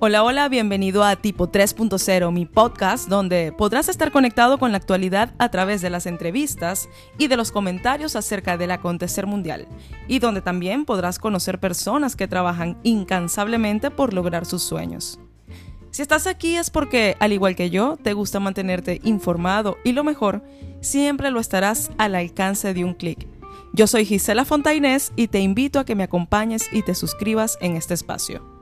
Hola, hola, bienvenido a Tipo 3.0, mi podcast donde podrás estar conectado con la actualidad a través de las entrevistas y de los comentarios acerca del acontecer mundial, y donde también podrás conocer personas que trabajan incansablemente por lograr sus sueños. Si estás aquí es porque, al igual que yo, te gusta mantenerte informado y lo mejor, siempre lo estarás al alcance de un clic. Yo soy Gisela Fontainés y te invito a que me acompañes y te suscribas en este espacio.